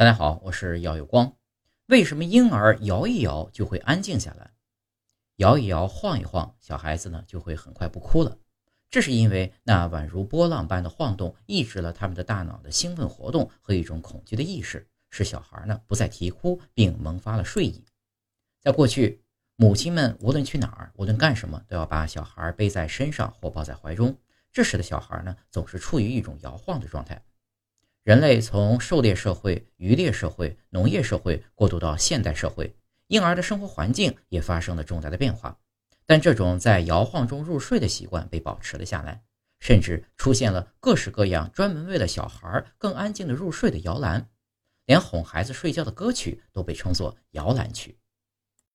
大家好，我是姚有光。为什么婴儿摇一摇就会安静下来？摇一摇、晃一晃，小孩子呢就会很快不哭了。这是因为那宛如波浪般的晃动抑制了他们的大脑的兴奋活动和一种恐惧的意识，使小孩呢不再啼哭，并萌发了睡意。在过去，母亲们无论去哪儿，无论干什么，都要把小孩背在身上或抱在怀中，这时的小孩呢总是处于一种摇晃的状态。人类从狩猎社会、渔猎社会、农业社会过渡到现代社会，婴儿的生活环境也发生了重大的变化。但这种在摇晃中入睡的习惯被保持了下来，甚至出现了各式各样专门为了小孩更安静的入睡的摇篮，连哄孩子睡觉的歌曲都被称作摇篮曲。